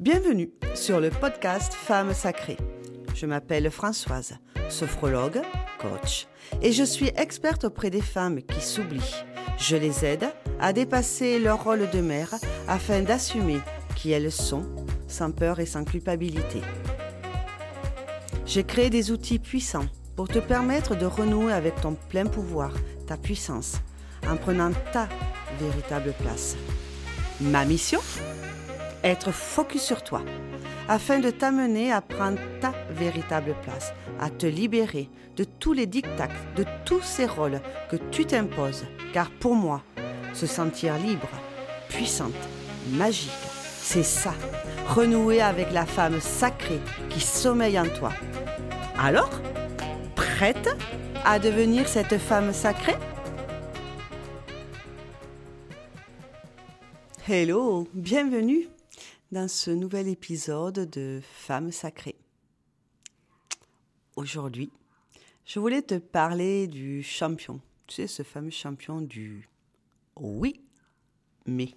Bienvenue sur le podcast Femmes sacrées. Je m'appelle Françoise, sophrologue, coach, et je suis experte auprès des femmes qui s'oublient. Je les aide à dépasser leur rôle de mère afin d'assumer qui elles sont, sans peur et sans culpabilité. J'ai créé des outils puissants pour te permettre de renouer avec ton plein pouvoir, ta puissance, en prenant ta véritable place. Ma mission? Être focus sur toi, afin de t'amener à prendre ta véritable place, à te libérer de tous les dictats, de tous ces rôles que tu t'imposes. Car pour moi, se sentir libre, puissante, magique, c'est ça, renouer avec la femme sacrée qui sommeille en toi. Alors, prête à devenir cette femme sacrée? Hello, bienvenue dans ce nouvel épisode de Femmes sacrées. Aujourd'hui, je voulais te parler du champion. Tu sais, ce fameux champion du oui, mais,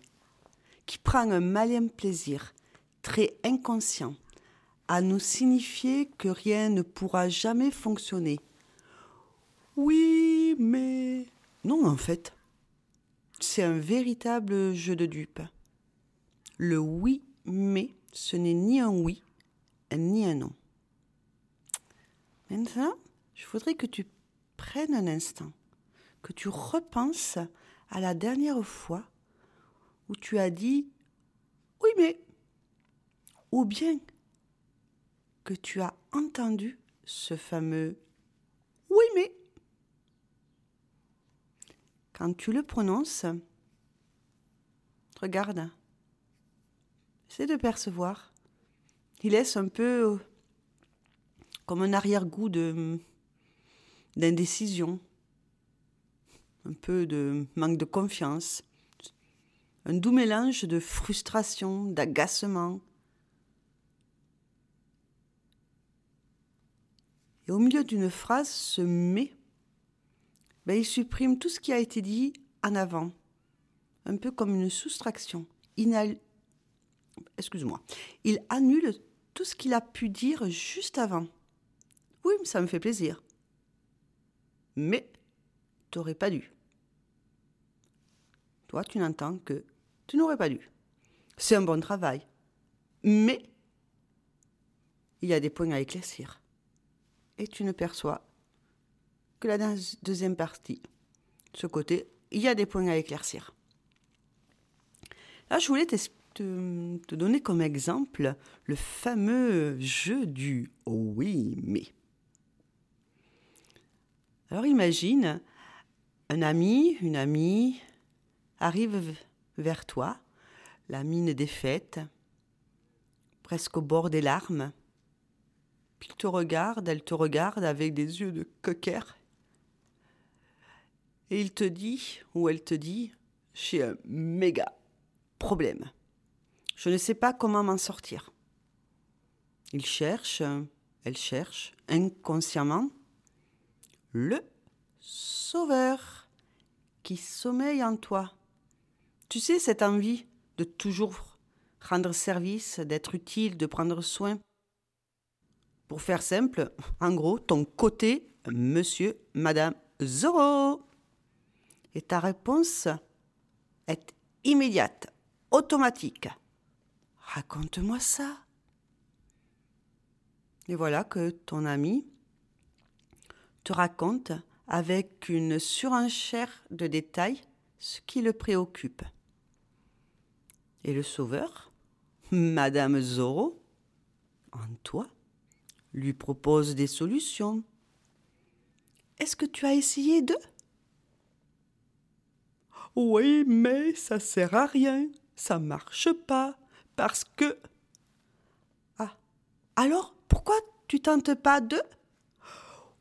qui prend un malin plaisir, très inconscient, à nous signifier que rien ne pourra jamais fonctionner. Oui, mais... Non, en fait, c'est un véritable jeu de dupes. Le oui, mais ce n'est ni un oui, ni un non. Maintenant, je voudrais que tu prennes un instant, que tu repenses à la dernière fois où tu as dit oui, mais, ou bien que tu as entendu ce fameux oui, mais. Quand tu le prononces, regarde, c'est de percevoir. Il laisse un peu comme un arrière-goût de d'indécision, un peu de manque de confiance, un doux mélange de frustration, d'agacement, Et au milieu d'une phrase, ce mais, ben, il supprime tout ce qui a été dit en avant, un peu comme une soustraction. Excuse-moi. Il annule tout ce qu'il a pu dire juste avant. Oui, ça me fait plaisir. Mais t'aurais pas dû. Toi, tu n'entends que tu n'aurais pas dû. C'est un bon travail. Mais il y a des points à éclaircir et tu ne perçois que la deuxième partie. Ce côté, il y a des points à éclaircir. Là, je voulais te, te donner comme exemple le fameux jeu du oui, mais. Alors imagine, un ami, une amie arrive vers toi, la mine défaite, presque au bord des larmes, il te regarde, elle te regarde avec des yeux de coquère. Et il te dit, ou elle te dit, j'ai un méga problème. Je ne sais pas comment m'en sortir. Il cherche, elle cherche, inconsciemment, le sauveur qui sommeille en toi. Tu sais, cette envie de toujours rendre service, d'être utile, de prendre soin. Pour faire simple, en gros, ton côté monsieur, madame Zoro. Et ta réponse est immédiate, automatique. Raconte-moi ça. Et voilà que ton ami te raconte avec une surenchère de détails ce qui le préoccupe. Et le sauveur, Madame Zoro, en toi, lui propose des solutions. Est-ce que tu as essayé de Oui, mais ça sert à rien, ça marche pas, parce que. Ah. Alors, pourquoi tu tentes pas de?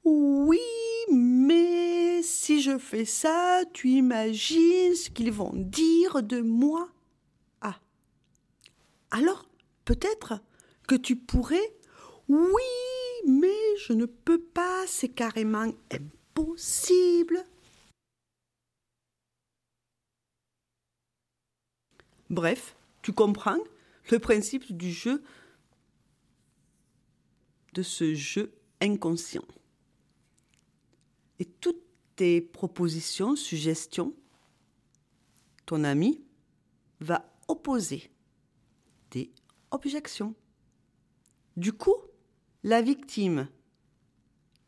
Oui, mais si je fais ça, tu imagines ce qu'ils vont dire de moi Ah. Alors, peut-être que tu pourrais oui, mais je ne peux pas, c'est carrément impossible. Bref, tu comprends? Le principe du jeu, de ce jeu inconscient. Et toutes tes propositions, suggestions, ton ami va opposer des objections. Du coup, la victime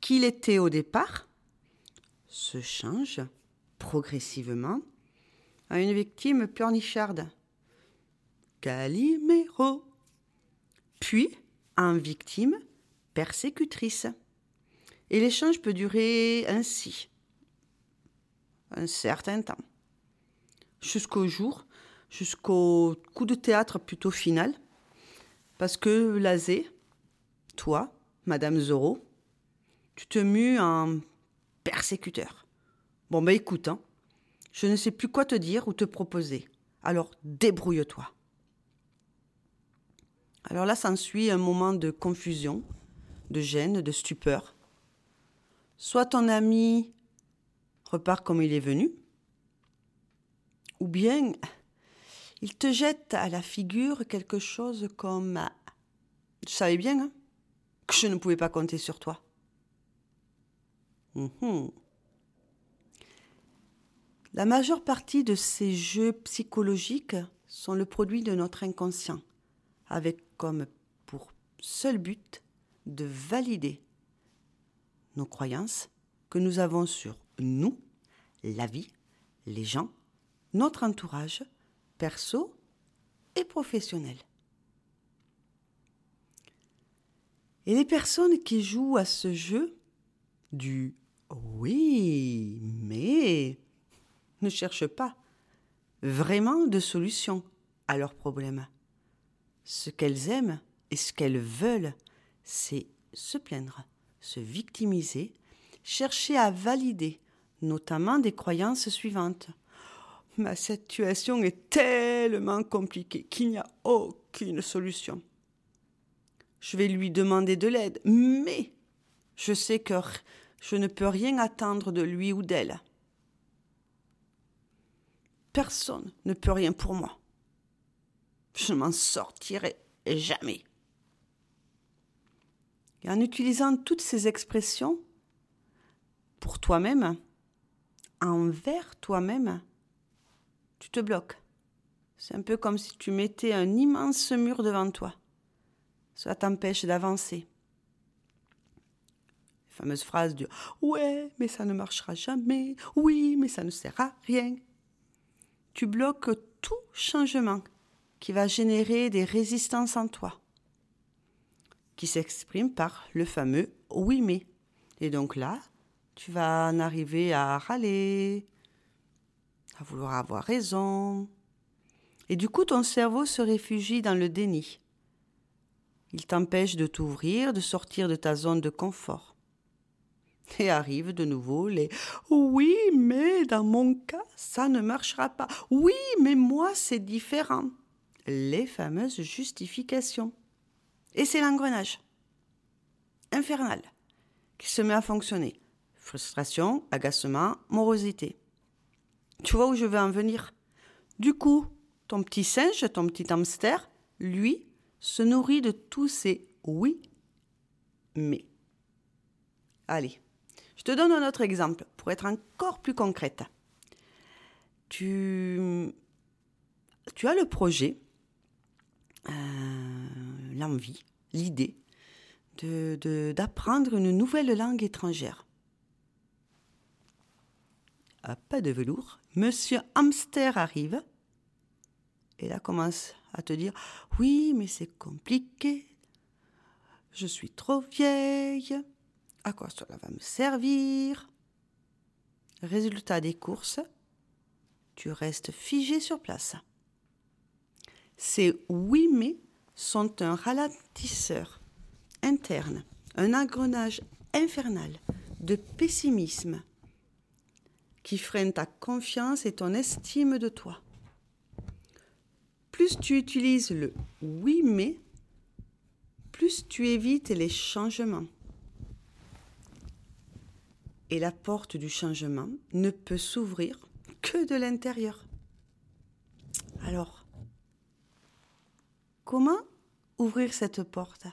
qu'il était au départ se change progressivement à une victime pleurnicharde. Calimero. Puis en victime persécutrice. Et l'échange peut durer ainsi un certain temps. Jusqu'au jour, jusqu'au coup de théâtre plutôt final, parce que Lazé, toi, Madame Zoro, tu te mues en persécuteur. Bon, ben écoute, hein, je ne sais plus quoi te dire ou te proposer. Alors débrouille-toi. Alors là s'ensuit un moment de confusion, de gêne, de stupeur. Soit ton ami repart comme il est venu, ou bien il te jette à la figure quelque chose comme Je savais bien hein, que je ne pouvais pas compter sur toi. Mhm. La majeure partie de ces jeux psychologiques sont le produit de notre inconscient, avec comme pour seul but de valider nos croyances que nous avons sur nous, la vie, les gens, notre entourage, perso et professionnel. Et les personnes qui jouent à ce jeu du oui, mais ne cherchent pas vraiment de solution à leurs problèmes. Ce qu'elles aiment et ce qu'elles veulent, c'est se plaindre, se victimiser, chercher à valider, notamment des croyances suivantes. Ma situation est tellement compliquée qu'il n'y a aucune solution. Je vais lui demander de l'aide, mais je sais que je ne peux rien attendre de lui ou d'elle. Personne ne peut rien pour moi. Je m'en sortirai jamais. Et en utilisant toutes ces expressions pour toi-même, envers toi-même, tu te bloques. C'est un peu comme si tu mettais un immense mur devant toi. Cela t'empêche d'avancer fameuse phrase du Ouais, mais ça ne marchera jamais. Oui, mais ça ne sert à rien. Tu bloques tout changement qui va générer des résistances en toi, qui s'exprime par le fameux oui, mais. Et donc là, tu vas en arriver à râler, à vouloir avoir raison. Et du coup, ton cerveau se réfugie dans le déni. Il t'empêche de t'ouvrir, de sortir de ta zone de confort. Et arrivent de nouveau les Oui, mais dans mon cas, ça ne marchera pas. Oui, mais moi, c'est différent. Les fameuses justifications. Et c'est l'engrenage infernal qui se met à fonctionner. Frustration, agacement, morosité. Tu vois où je veux en venir? Du coup, ton petit singe, ton petit hamster, lui, se nourrit de tous ces oui, mais. Allez, je te donne un autre exemple pour être encore plus concrète. Tu, tu as le projet, l'envie, l'idée d'apprendre une nouvelle langue étrangère. À pas de velours, Monsieur Hamster arrive et là commence à te dire Oui, mais c'est compliqué. Je suis trop vieille à quoi cela va me servir? Résultat des courses, tu restes figé sur place. Ces oui mais sont un ralentisseur interne, un engrenage infernal de pessimisme qui freine ta confiance et ton estime de toi. Plus tu utilises le oui mais, plus tu évites les changements et la porte du changement ne peut s'ouvrir que de l'intérieur. Alors, Comment ouvrir cette porte?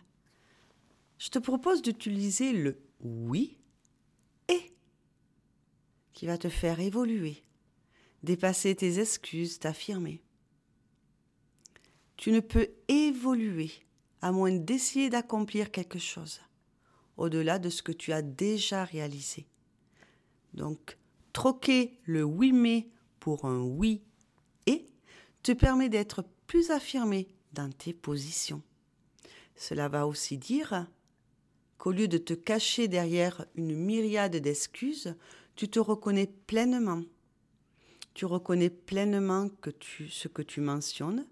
Je te propose d'utiliser le oui et qui va te faire évoluer, dépasser tes excuses, t'affirmer. Tu ne peux évoluer à moins d'essayer d'accomplir quelque chose au-delà de ce que tu as déjà réalisé. Donc, troquer le oui mais pour un oui et te permet d'être plus affirmé dans tes positions. Cela va aussi dire qu'au lieu de te cacher derrière une myriade d'excuses, tu te reconnais pleinement. Tu reconnais pleinement que tu, ce que tu mentionnes,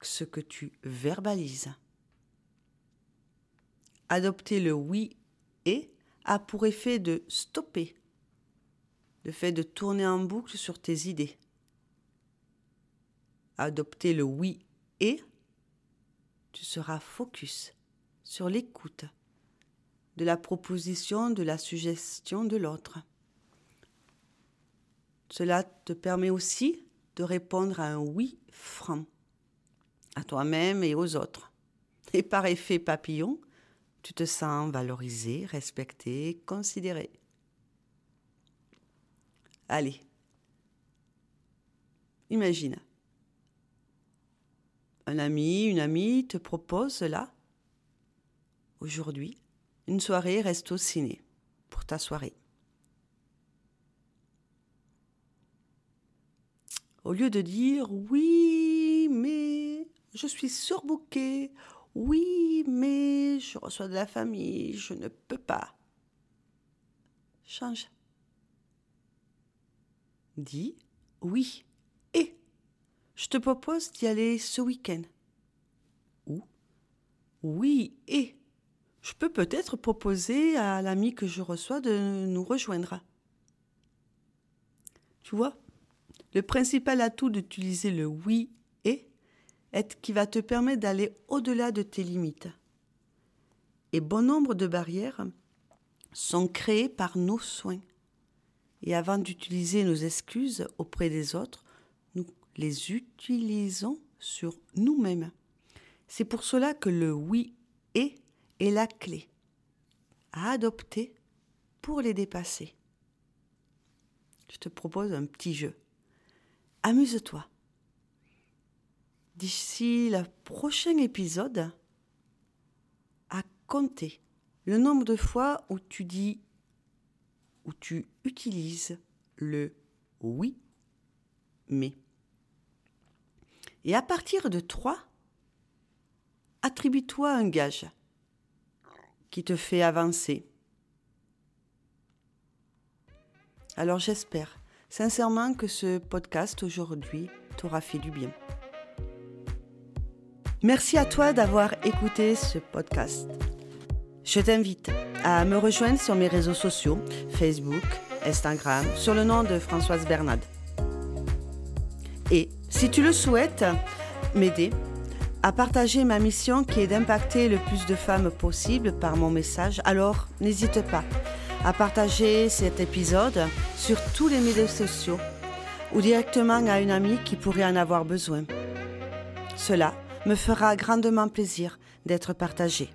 ce que tu verbalises. Adopter le oui et a pour effet de stopper le fait de tourner en boucle sur tes idées. Adopter le oui et tu seras focus sur l'écoute de la proposition, de la suggestion de l'autre. Cela te permet aussi de répondre à un oui franc, à toi-même et aux autres. Et par effet papillon, tu te sens valorisé, respecté, considéré. Allez, imagine. Un ami, une amie te propose là, aujourd'hui, une soirée resto ciné pour ta soirée. Au lieu de dire oui, mais je suis surbooké, oui, mais je reçois de la famille, je ne peux pas. Change. Dis oui je te propose d'y aller ce week-end. Ou oui et je peux peut-être proposer à l'ami que je reçois de nous rejoindre. Tu vois, le principal atout d'utiliser le oui et est qui va te permettre d'aller au-delà de tes limites. Et bon nombre de barrières sont créées par nos soins. Et avant d'utiliser nos excuses auprès des autres, les utilisons sur nous-mêmes. C'est pour cela que le oui et est la clé à adopter pour les dépasser. Je te propose un petit jeu. Amuse-toi. D'ici le prochain épisode, à compter le nombre de fois où tu dis, où tu utilises le oui, mais. Et à partir de 3, attribue-toi un gage qui te fait avancer. Alors j'espère sincèrement que ce podcast aujourd'hui t'aura fait du bien. Merci à toi d'avoir écouté ce podcast. Je t'invite à me rejoindre sur mes réseaux sociaux, Facebook, Instagram, sur le nom de Françoise Bernade. Et si tu le souhaites, m'aider, à partager ma mission qui est d'impacter le plus de femmes possible par mon message, alors n'hésite pas à partager cet épisode sur tous les médias sociaux ou directement à une amie qui pourrait en avoir besoin. Cela me fera grandement plaisir d'être partagé.